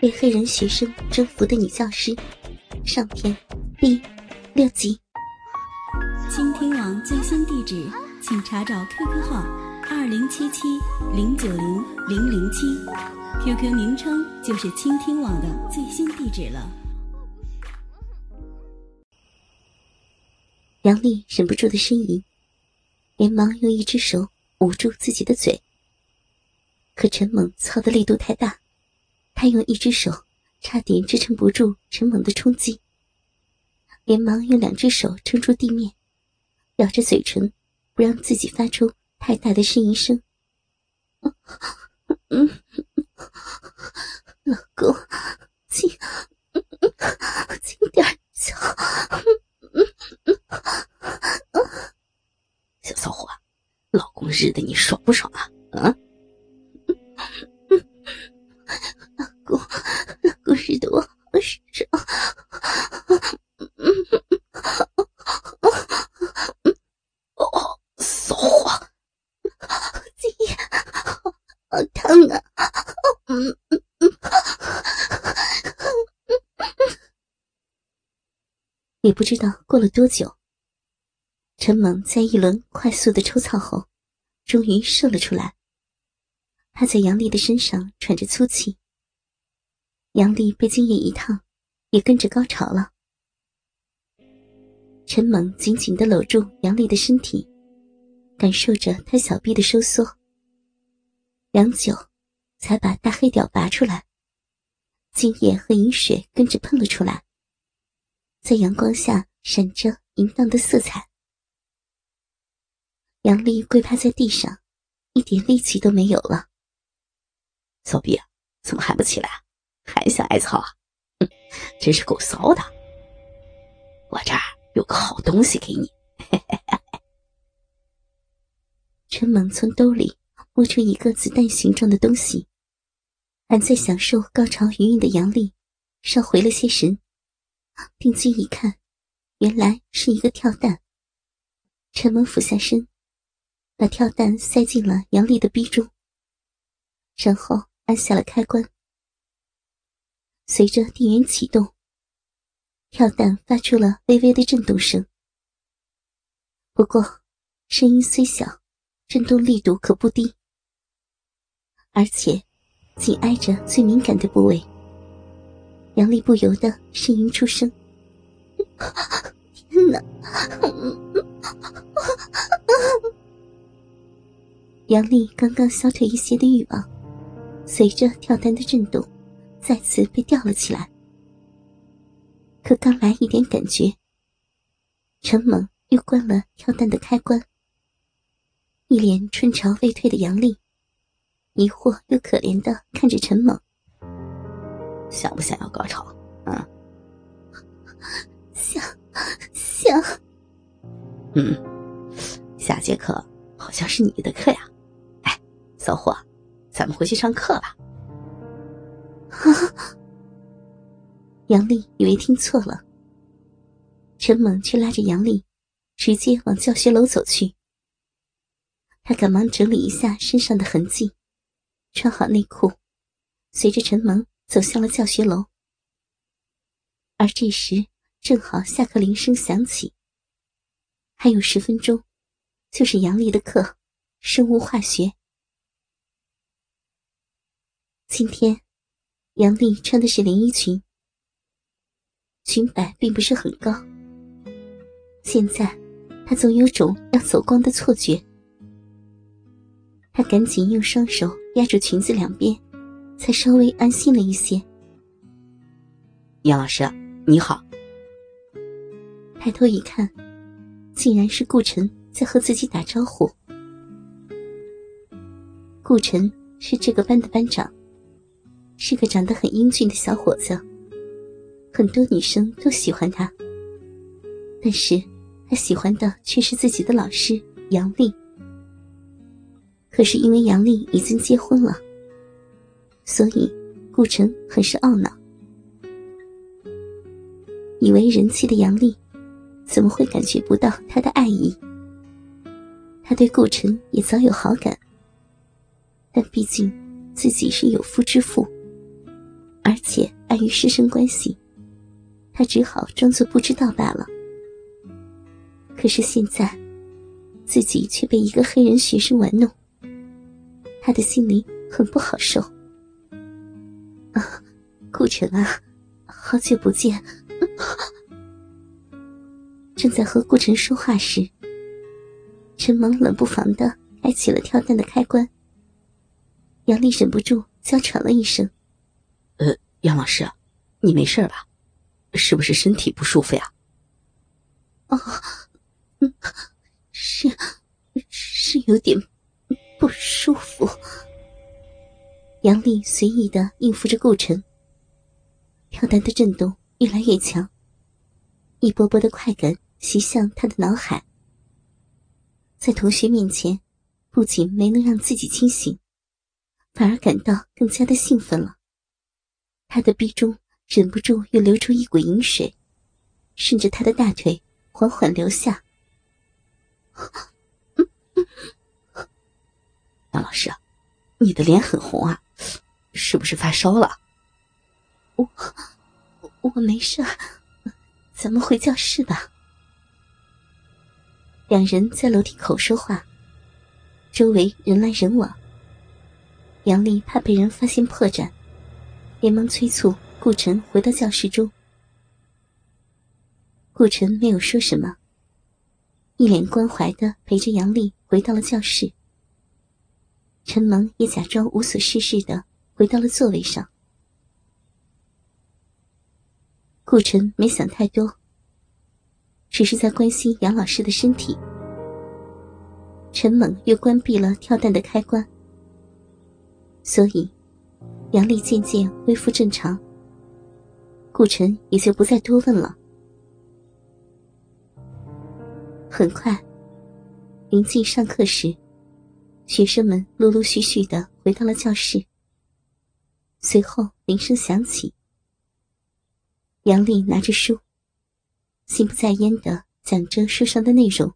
被黑人学生征服的女教师上篇第六集。倾听网最新地址，请查找 QQ 号二零七七零九零零零七，QQ 名称就是倾听网的最新地址了。杨丽忍不住的呻吟，连忙用一只手捂住自己的嘴，可陈猛操的力度太大。他用一只手差点支撑不住陈猛的冲击，连忙用两只手撑住地面，咬着嘴唇，不让自己发出太大的呻吟声。老公，轻，轻点叫。小骚货，老公日的你爽不爽啊？啊？也不知道过了多久，陈猛在一轮快速的抽操后，终于射了出来。他在杨丽的身上喘着粗气。杨丽被精液一烫，也跟着高潮了。陈猛紧紧的搂住杨丽的身体，感受着她小臂的收缩。良久，才把大黑屌拔出来，精液和饮水跟着喷了出来。在阳光下闪着淫荡的色彩。杨丽跪趴在地上，一点力气都没有了。骚逼，怎么还不起来啊？还想挨操啊？哼，真是够骚的！我这儿有个好东西给你。陈猛从兜里摸出一个子弹形状的东西，还在享受高潮余韵的杨丽稍回了些神。定睛一看，原来是一个跳蛋。陈猛俯下身，把跳蛋塞进了杨丽的逼中，然后按下了开关。随着电源启动，跳蛋发出了微微的震动声。不过，声音虽小，震动力度可不低，而且紧挨着最敏感的部位。杨丽不由得呻吟出声：“天哪！”杨丽刚刚消退一些的欲望，随着跳蛋的震动，再次被吊了起来。可刚来一点感觉，陈猛又关了跳蛋的开关。一脸春潮未退的杨丽，疑惑又可怜的看着陈猛。想不想要高潮？啊，想，想。嗯，下节课好像是你的课呀。哎，骚货，咱们回去上课吧。杨丽以为听错了，陈猛却拉着杨丽，直接往教学楼走去。他赶忙整理一下身上的痕迹，穿好内裤，随着陈猛。走向了教学楼，而这时正好下课铃声响起。还有十分钟，就是杨丽的课——生物化学。今天，杨丽穿的是连衣裙，裙摆并不是很高。现在，她总有种要走光的错觉。她赶紧用双手压住裙子两边。才稍微安心了一些。杨老师，你好。抬头一看，竟然是顾晨在和自己打招呼。顾晨是这个班的班长，是个长得很英俊的小伙子，很多女生都喜欢他。但是，他喜欢的却是自己的老师杨丽。可是因为杨丽已经结婚了。所以，顾城很是懊恼，以为人气的杨丽怎么会感觉不到他的爱意？他对顾城也早有好感，但毕竟自己是有夫之妇，而且碍于师生关系，他只好装作不知道罢了。可是现在，自己却被一个黑人学生玩弄，他的心里很不好受。啊，顾城啊，好久不见！正在和顾城说话时，陈萌冷不防的开启了跳蛋的开关。杨丽忍不住娇喘了一声：“呃，杨老师，你没事吧？是不是身体不舒服呀？”“哦，嗯，是，是有点不舒服。”杨丽随意的应付着顾城。跳蛋的震动越来越强，一波波的快感袭向他的脑海。在同学面前，不仅没能让自己清醒。反而感到更加的兴奋了。他的鼻中忍不住又流出一股淫水，顺着他的大腿缓缓流下。杨 老师，你的脸很红啊，是不是发烧了？我我没事，咱们回教室吧。两人在楼梯口说话，周围人来人往。杨丽怕被人发现破绽，连忙催促顾晨回到教室中。顾晨没有说什么，一脸关怀的陪着杨丽回到了教室。陈萌也假装无所事事的回到了座位上。顾晨没想太多，只是在关心杨老师的身体。陈猛又关闭了跳蛋的开关。所以，杨丽渐渐恢复正常。顾晨也就不再多问了。很快，临近上课时，学生们陆陆续续的回到了教室。随后铃声响起，杨丽拿着书，心不在焉的讲着书上的内容。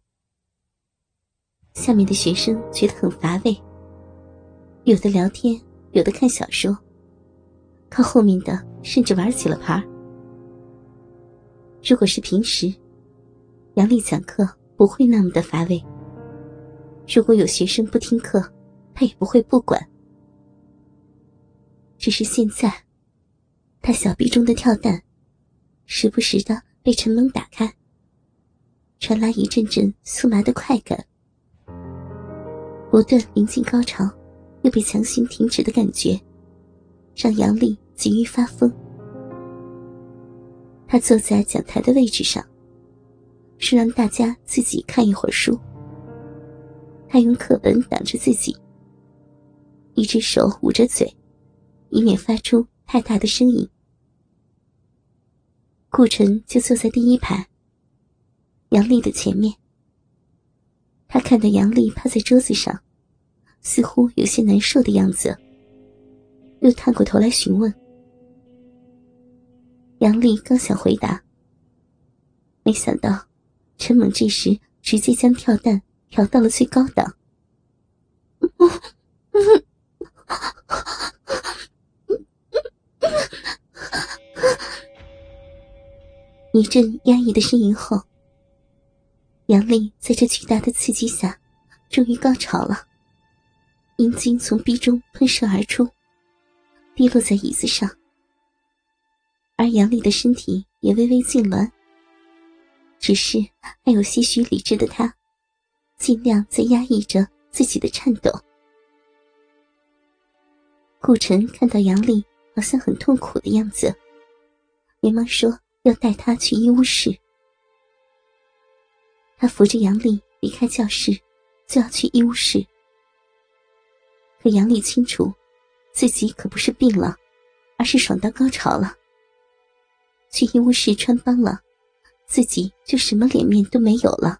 下面的学生觉得很乏味。有的聊天，有的看小说，靠后面的甚至玩起了牌。如果是平时，杨丽讲课不会那么的乏味。如果有学生不听课，他也不会不管。只是现在，他小臂中的跳蛋，时不时的被陈猛打开，传来一阵阵酥麻的快感，不断临近高潮。又被强行停止的感觉，让杨丽急于发疯。他坐在讲台的位置上，说让大家自己看一会儿书。他用课本挡着自己，一只手捂着嘴，以免发出太大的声音。顾城就坐在第一排，杨丽的前面。他看到杨丽趴在桌子上。似乎有些难受的样子，又探过头来询问。杨丽刚想回答，没想到陈猛这时直接将跳蛋调到了最高档。一阵压抑的呻吟后，杨丽在这巨大的刺激下，终于高潮了。阴茎从壁中喷射而出，滴落在椅子上，杨丽的身体也微微痉挛。只是还有些许理智的他，尽量在压抑着自己的颤抖。顾晨看到杨丽好像很痛苦的样子，连忙说要带她去医务室。他扶着杨丽离开教室，就要去医务室。可杨丽清楚，自己可不是病了，而是爽到高潮了。去医务室穿帮了，自己就什么脸面都没有了。